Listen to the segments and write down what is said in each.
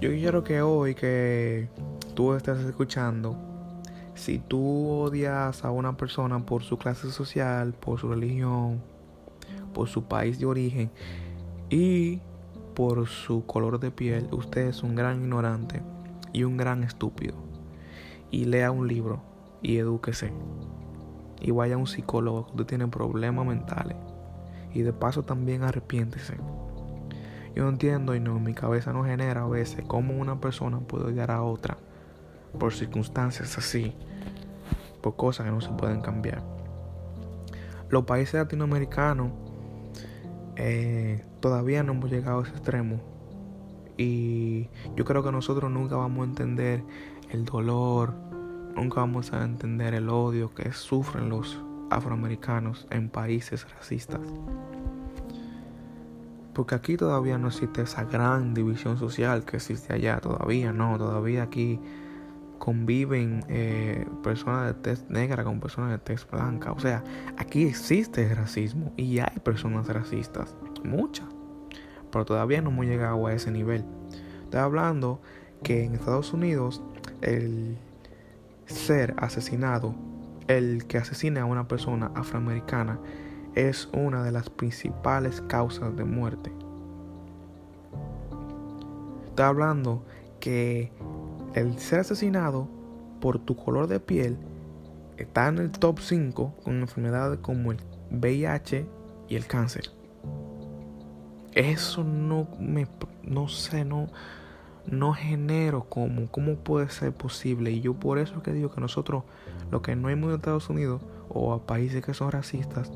Yo quiero que hoy que tú estés escuchando, si tú odias a una persona por su clase social, por su religión, por su país de origen y por su color de piel, usted es un gran ignorante y un gran estúpido. Y lea un libro y edúquese. Y vaya a un psicólogo que usted tiene problemas mentales. Y de paso también arrepiéntese. Yo entiendo y no, mi cabeza no genera a veces cómo una persona puede odiar a otra por circunstancias así, por cosas que no se pueden cambiar. Los países latinoamericanos eh, todavía no hemos llegado a ese extremo y yo creo que nosotros nunca vamos a entender el dolor, nunca vamos a entender el odio que sufren los afroamericanos en países racistas. Porque aquí todavía no existe esa gran división social que existe allá, todavía no, todavía aquí conviven eh, personas de tez negra con personas de tez blanca. O sea, aquí existe racismo y hay personas racistas, muchas, pero todavía no hemos llegado a ese nivel. Estoy hablando que en Estados Unidos el ser asesinado, el que asesine a una persona afroamericana, es una de las principales causas de muerte. Estoy hablando que el ser asesinado por tu color de piel está en el top 5 con enfermedades como el VIH y el cáncer. Eso no me, no sé, no, no genero cómo, cómo puede ser posible. Y yo por eso que digo que nosotros, lo que no hemos en Estados Unidos o a países que son racistas,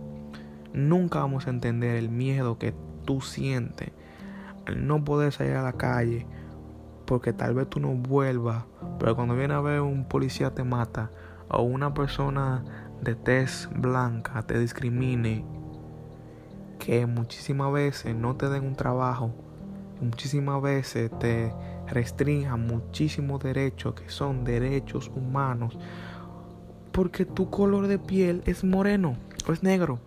nunca vamos a entender el miedo que tú sientes al no poder salir a la calle porque tal vez tú no vuelvas, pero cuando viene a ver un policía te mata o una persona de tez blanca te discrimine, que muchísimas veces no te den un trabajo, muchísimas veces te restrinjan muchísimos derechos que son derechos humanos, porque tu color de piel es moreno o es negro.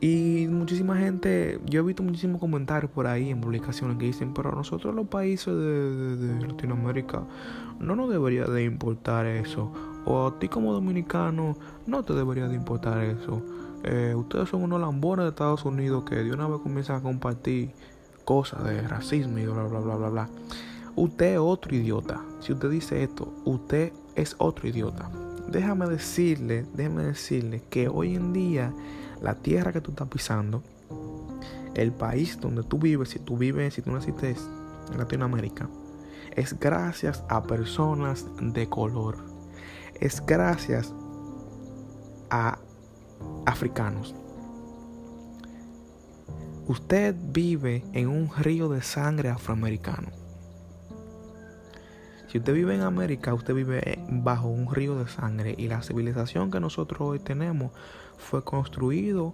Y muchísima gente, yo he visto muchísimos comentarios por ahí en publicaciones que dicen, pero nosotros los países de, Latinoamérica no nos debería de importar eso. O a ti como dominicano no te debería de importar eso. Eh, ustedes son unos lambones de Estados Unidos que de una vez comienzan a compartir cosas de racismo y bla bla bla bla bla. Usted es otro idiota. Si usted dice esto, usted es otro idiota. Déjame decirle, déjame decirle que hoy en día la tierra que tú estás pisando, el país donde tú vives, si tú vives, si tú naciste en Latinoamérica, es gracias a personas de color. Es gracias a africanos. Usted vive en un río de sangre afroamericano. Si usted vive en América, usted vive bajo un río de sangre y la civilización que nosotros hoy tenemos fue construido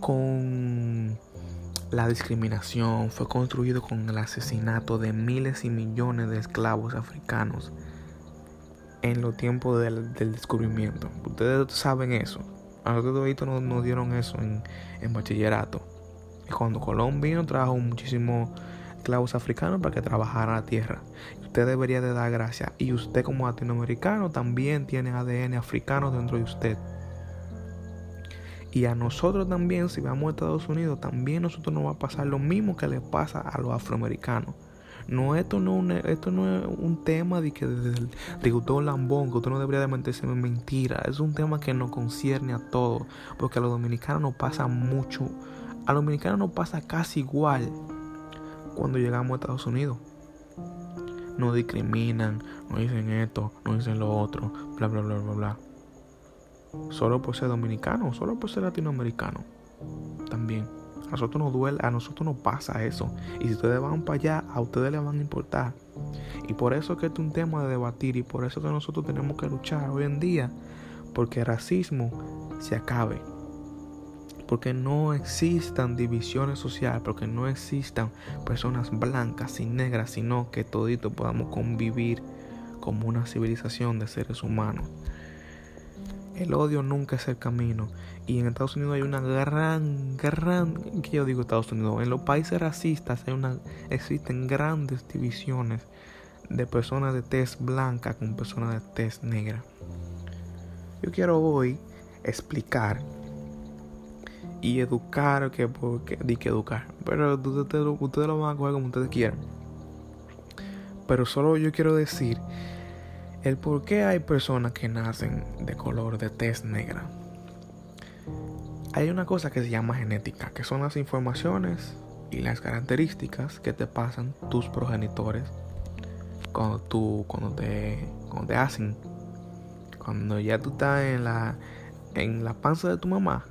con la discriminación, fue construido con el asesinato de miles y millones de esclavos africanos en los tiempos del, descubrimiento. Ustedes saben eso. A nosotros nos, nos dieron eso en, en bachillerato. Y cuando Colón vino trajo muchísimos esclavos africanos para que trabajaran la tierra usted debería de dar gracias. Y usted como latinoamericano también tiene ADN africano dentro de usted. Y a nosotros también, si vamos a Estados Unidos, también nosotros nos va a pasar lo mismo que le pasa a los afroamericanos. No, esto no, esto no es un tema de que de, usted lambón, que usted no debería de meterse en mentira. Es un tema que nos concierne a todos. Porque a los dominicanos nos pasa mucho. A los dominicanos nos pasa casi igual cuando llegamos a Estados Unidos no discriminan, no dicen esto, no dicen lo otro, bla, bla, bla, bla, bla. Solo por ser dominicano, solo por ser latinoamericano. También. A nosotros nos duele, a nosotros nos pasa eso. Y si ustedes van para allá, a ustedes les van a importar. Y por eso que este es un tema de debatir y por eso que nosotros tenemos que luchar hoy en día. Porque el racismo se acabe porque no existan divisiones sociales, porque no existan personas blancas y negras, sino que toditos podamos convivir como una civilización de seres humanos. el odio nunca es el camino. Y en Estados Unidos hay una gran, gran, que yo digo Estados Unidos, en los países racistas hay una, existen grandes divisiones de personas de tez blanca con personas de tez negra. Yo quiero hoy explicar y educar, que porque di que educar, pero ustedes, ustedes lo van a coger como ustedes quieran. Pero solo yo quiero decir el por qué hay personas que nacen de color de tez negra. Hay una cosa que se llama genética, que son las informaciones y las características que te pasan tus progenitores cuando tú cuando te cuando te hacen cuando ya tú estás en la en la panza de tu mamá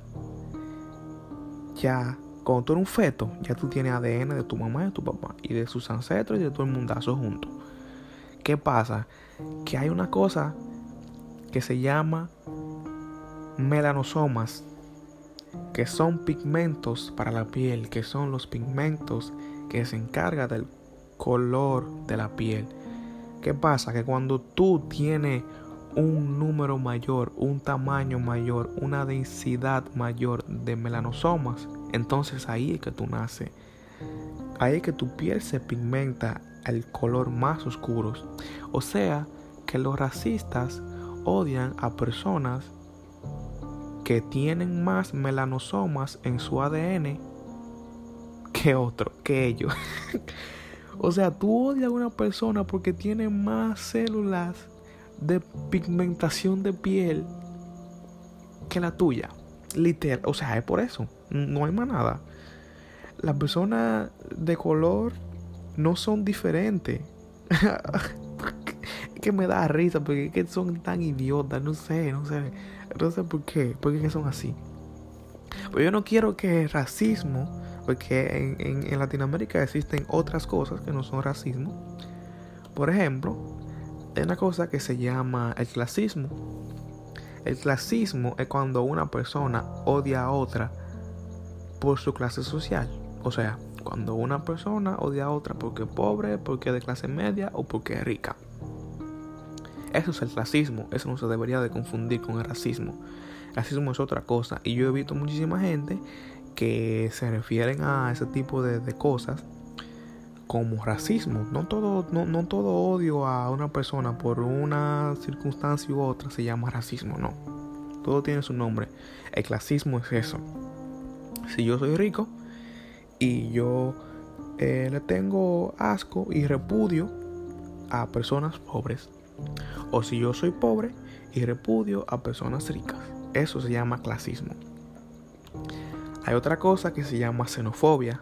ya cuando tú eres un feto ya tú tienes ADN de tu mamá y de tu papá y de sus ancestros y de todo el mundazo juntos qué pasa que hay una cosa que se llama melanosomas que son pigmentos para la piel que son los pigmentos que se encargan del color de la piel. ¿Qué pasa? Que cuando tú tienes un número mayor, un tamaño mayor, una densidad mayor de melanosomas, entonces ahí es que tú naces. Ahí es que tu piel se pigmenta al color más oscuro. O sea, que los racistas odian a personas que tienen más melanosomas en su ADN que otro, que ellos. O sea, tú odias a una persona porque tiene más células de pigmentación de piel que la tuya. Literal. O sea, es por eso. No hay más nada. Las personas de color no son diferentes. que me da risa porque que son tan idiotas. No sé, no sé. No sé por qué. Porque son así. Pero yo no quiero que el racismo porque en, Latinoamérica existen otras cosas que no son racismo. Por ejemplo, hay una cosa que se llama el clasismo. El clasismo es cuando una persona odia a otra por su clase social. O sea, cuando una persona odia a otra porque es pobre, porque es de clase media o porque es rica. Eso es el clasismo. Eso no se debería de confundir con el racismo. El racismo es otra cosa. Y yo he visto muchísima gente que se refieren a ese tipo de, cosas como racismo. No todo, no, todo odio a una persona por una circunstancia u otra se llama racismo, no. Todo tiene su nombre. El clasismo es eso. Si yo soy rico y yo eh, le tengo asco y repudio a personas pobres. O si yo soy pobre y repudio a personas ricas. Eso se llama clasismo. Hay otra cosa que se llama xenofobia.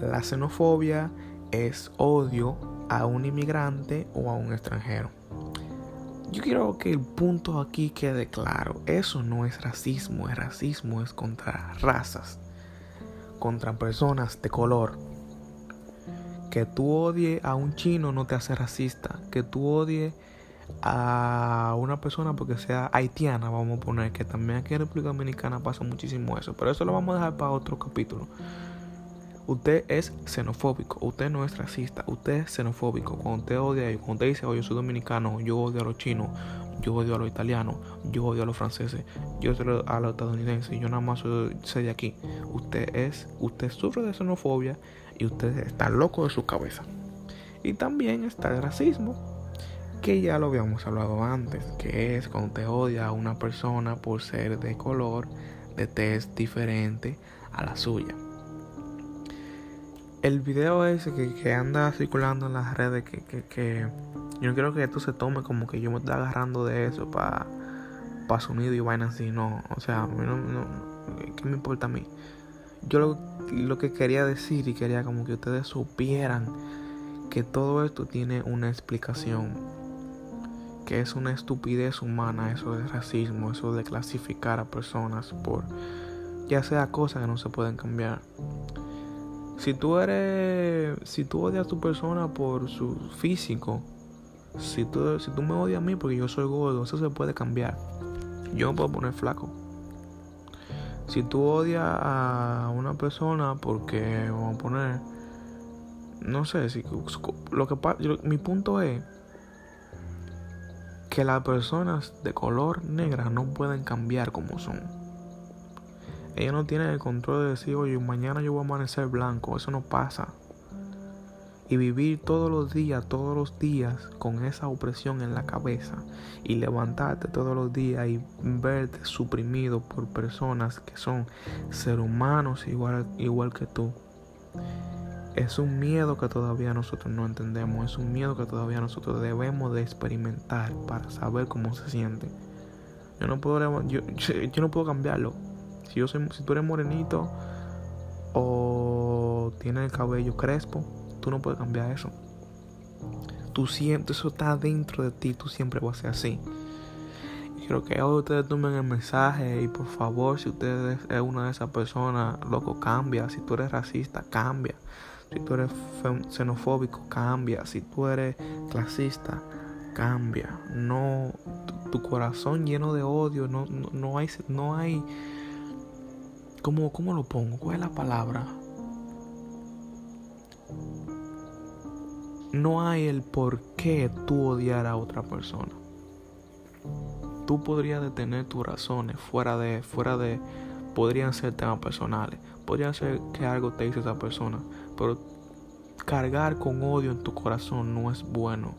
La xenofobia es odio a un inmigrante o a un extranjero. Yo quiero que el punto aquí quede claro. Eso no es racismo. El racismo es contra razas. Contra personas de color. Que tú odies a un chino no te hace racista. Que tú odies a una persona porque sea haitiana, vamos a poner, que también aquí en República Dominicana pasa muchísimo eso, pero eso lo vamos a dejar para otro capítulo. Usted es xenofóbico, usted no es racista, usted es xenofóbico. Cuando usted odia, cuando usted dice, oye, yo soy dominicano, yo odio a los chinos, yo odio a los italianos, yo odio a los franceses, yo odio a los estadounidenses, yo nada más soy, de aquí. Usted es, usted sufre de xenofobia y usted está loco de su cabeza. Y también está el racismo, que ya lo habíamos hablado antes, que es cuando te odia a una persona por ser de color, de test diferente a la suya. El video ese que, anda circulando en las redes, que, que, yo no quiero que esto se tome como que yo me estoy agarrando de eso para pa sonido y vaina así, no. O sea, ¿qué me importa a mí? Yo lo, lo que quería decir y quería como que ustedes supieran que todo esto tiene una explicación que es una estupidez humana eso de racismo, eso de clasificar a personas por ya sea cosas que no se pueden cambiar. Si tú eres, si tú odias a tu persona por su físico, si tú, si tú me odias a mí porque yo soy gordo, eso se puede cambiar. Yo me puedo poner flaco. Si tú odias a una persona porque, vamos a poner, no sé, si, lo que mi punto es que las personas de color negra no pueden cambiar como son. Ellos no tienen el control de decir, oye, mañana yo voy a amanecer blanco. Eso no pasa. Y vivir todos los días, todos los días con esa opresión en la cabeza. Y levantarte todos los días y verte suprimido por personas que son seres humanos igual, igual que tú. Es un miedo que todavía nosotros no entendemos. Es un miedo que todavía nosotros debemos de experimentar para saber cómo se siente. Yo no puedo, yo, yo no puedo cambiarlo. Si, tú eres morenito o tienes el cabello crespo, tú no puedes cambiar eso. Tú siempre, eso está dentro de ti, tú siempre vas a ser así. Quiero que hoy ustedes tomen el mensaje y por favor, si ustedes es una de esas personas, loco, cambia. Si tú eres racista, cambia. Si tú eres xenofóbico, cambia. Si tú eres clasista, cambia. No, tu, corazón lleno de odio, no, no, no hay, no hay ¿Cómo, ¿Cómo lo pongo? ¿Cuál es la palabra? No hay el por qué tú odiar a otra persona. Tú podrías detener tus razones fuera de, fuera de, podrían ser temas personales, podrían ser que algo te hizo esa persona, pero cargar con odio en tu corazón no es bueno.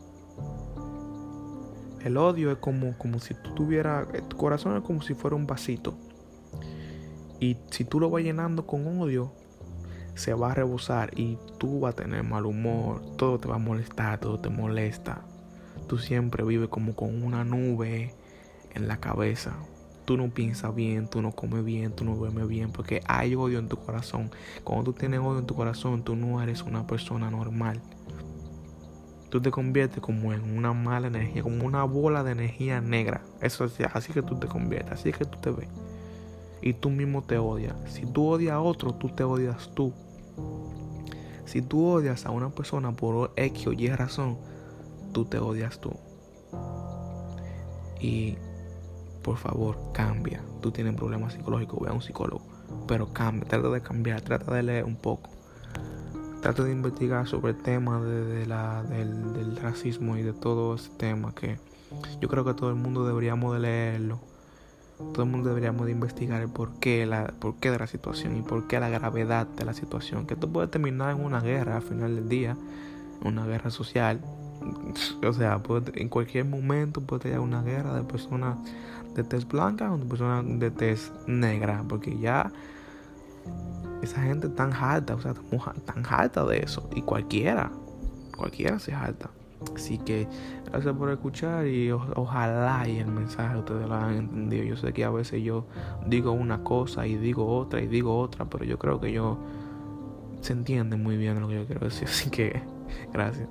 El odio es como, como si tú tuvieras, tu corazón es como si fuera un vasito y si tú lo vas llenando con odio, se va a rebosar y tú vas a tener mal humor, todo te va a molestar, todo te molesta. Tú siempre vives como con una nube en la cabeza. Tú no piensas bien, tú no comes bien, tú no duermes bien porque hay odio en tu corazón. Cuando tú tienes odio en tu corazón, tú no eres una persona normal. Tú te conviertes como en una mala energía, como una bola de energía negra. Eso es así que tú te conviertes, así que tú te ves y tú mismo te odias. Si tú odias a otro, tú te odias tú. Si tú odias a una persona por X o Y razón, tú te odias tú. Y por favor, cambia. Tú tienes problemas psicológicos, ve a un psicólogo. Pero cambia, trata de cambiar, trata de leer un poco. Trata de investigar sobre el tema de, la, del, racismo y de todo ese tema que yo creo que todo el mundo deberíamos de leerlo todo el mundo deberíamos de investigar el porqué, la, porqué de la situación y por qué la gravedad de la situación. Que esto puede terminar en una guerra al final del día, una guerra social. O sea, en cualquier momento puede tener una guerra de personas de tez blanca o de personas de tez negra, porque ya esa gente tan harta, o sea, tan harta de eso. Y cualquiera, cualquiera se harta. Así que gracias por escuchar y ojalá y el mensaje ustedes lo hayan entendido. Yo sé que a veces yo digo una cosa y digo otra y digo otra, pero yo creo que yo se entiende muy bien lo que yo quiero decir. Así que gracias.